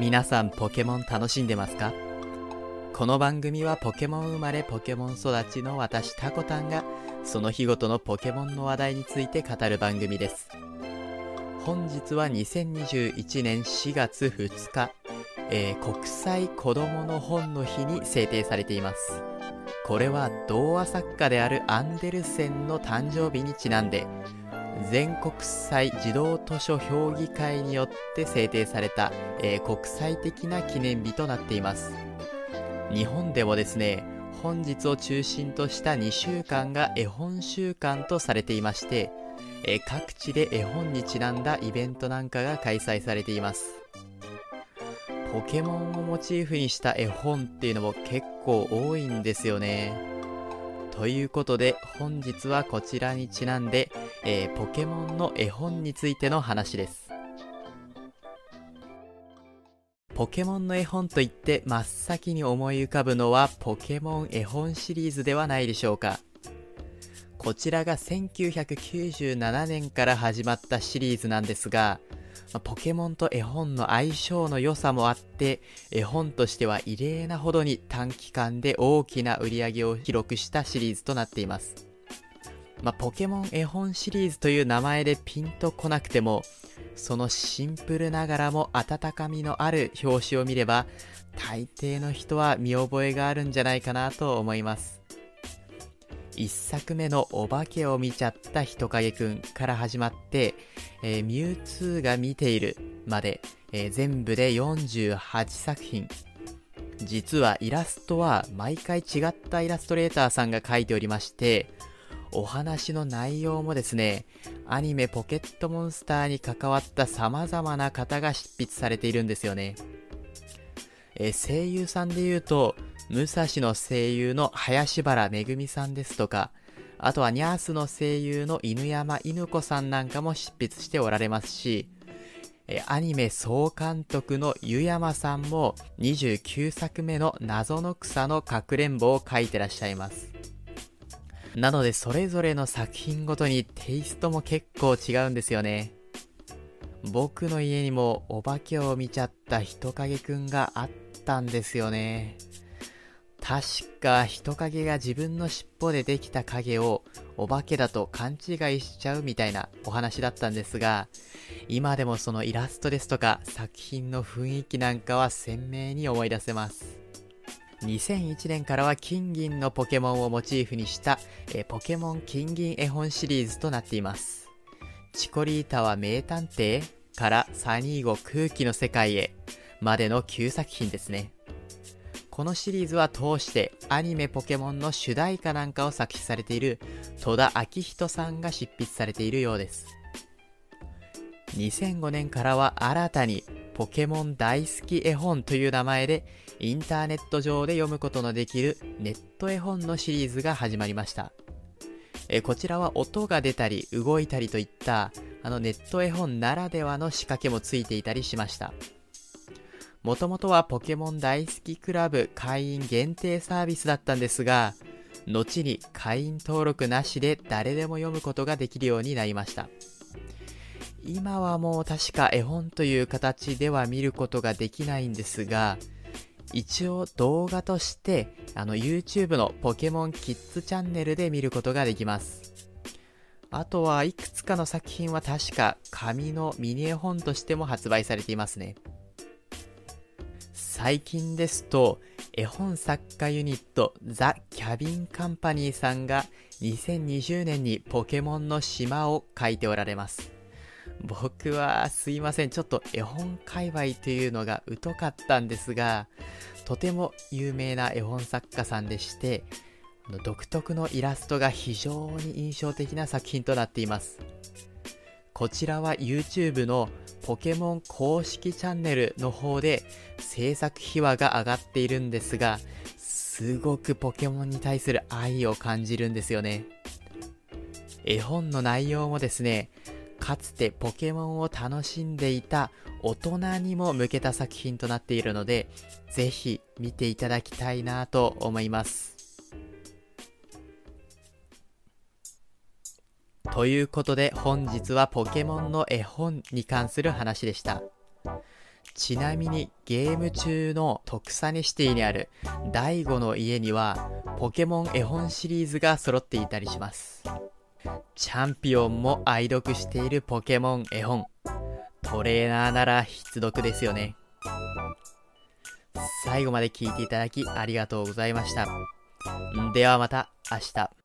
皆さんポケモン楽しんでますか？この番組はポケモン生まれポケモン育ちの私タコタンがその日ごとのポケモンの話題について語る番組です。本日は2021年4月2日、えー、国際子供の本の日に制定されています。これは童話作家であるアンデルセンの誕生日にちなんで全国際児童図書評議会によって制定された、えー、国際的な記念日となっています。日本でもですね本日を中心とした2週間が絵本週間とされていまして、えー、各地で絵本にちなんだイベントなんかが開催されています。ポケモンをモチーフにした絵本っていうのも結構多いんですよね。ということで本日はこちらにちなんで、えー、ポケモンの絵本についての話です。ポケモンの絵本といって真っ先に思い浮かぶのはポケモン絵本シリーズではないでしょうか。こちらが1997年から始まったシリーズなんですがポケモンと絵本の相性の良さもあって絵本としては異例なほどに短期間で大きな売り上げを記録したシリーズとなっています。まあ、ポケモン絵本シリーズという名前でピンとこなくてもそのシンプルながらも温かみのある表紙を見れば大抵の人は見覚えがあるんじゃないかなと思います。1作目のお化けを見ちゃった人影くんから始まって、えー、ミュウツーが見ているまで、えー、全部で48作品。実はイラストは毎回違ったイラストレーターさんが描いておりましてお話の内容もですね、アニメポケットモンスターに関わった様々な方が執筆されているんですよね。え声優さんで言うと、武蔵の声優の林原めぐみさんですとか、あとはニャースの声優の犬山犬子さんなんかも執筆しておられますし、えアニメ総監督の湯山さんも29作目の謎の草のかくれんぼを書いてらっしゃいます。なのでそれぞれの作品ごとにテイストも結構違うんですよね。僕の家にもお化けを見ちゃった人影くんがあったんですよね。確か人影が自分の尻尾でできた影をお化けだと勘違いしちゃうみたいなお話だったんですが、今でもそのイラストですとか作品の雰囲気なんかは鮮明に思い出せます。2001年からは金銀のポケモンをモチーフにした、えポケモン金銀絵本シリーズとなっています。チコリータは名探偵からサニーゴ空気の世界へまでの9作品ですね。このシリーズは通してアニメポケモンの主題歌なんかを作詞されている戸田昭人さんが執筆されているようです。2005年からは新たにポケモン大好き絵本という名前でインターネット上で読むことのできるネット絵本のシリーズが始まりました。えこちらは音が出たり動いたりといったあのネット絵本ならではの仕掛けもついていたりしました。もともとはポケモン大好きクラブ会員限定サービスだったんですが、後に会員登録なしで誰でも読むことができるようになりました。今はもう確か絵本という形では見ることができないんですが、一応動画としてあの YouTube のポケモンキッズチャンネルで見ることができます。あとはいくつかの作品は確か紙のミニ絵本としても発売されていますね。最近ですと絵本作家ユニットザ・キャビンカンパニーさんが2020年にポケモンの島を書いておられます。僕はすいません、ちょっと絵本界隈というのが疎かったんですが、とても有名な絵本作家さんでして、独特のイラストが非常に印象的な作品となっています。こちらは YouTube のポケモン公式チャンネルの方で制作秘話が上がっているんですが、すごくポケモンに対する愛を感じるんですよね。絵本の内容もですね、かつてポケモンを楽しんでいた大人にも向けた作品となっているので、ぜひ見ていただきたいなと思います。ということで本日はポケモンの絵本に関する話でした。ちなみにゲーム中の特サシティにある第5の家にはポケモン絵本シリーズが揃っていたりします。チャンピオンも愛読しているポケモン絵本。トレーナーなら必読ですよね。最後まで聞いていただきありがとうございました。ではまた明日。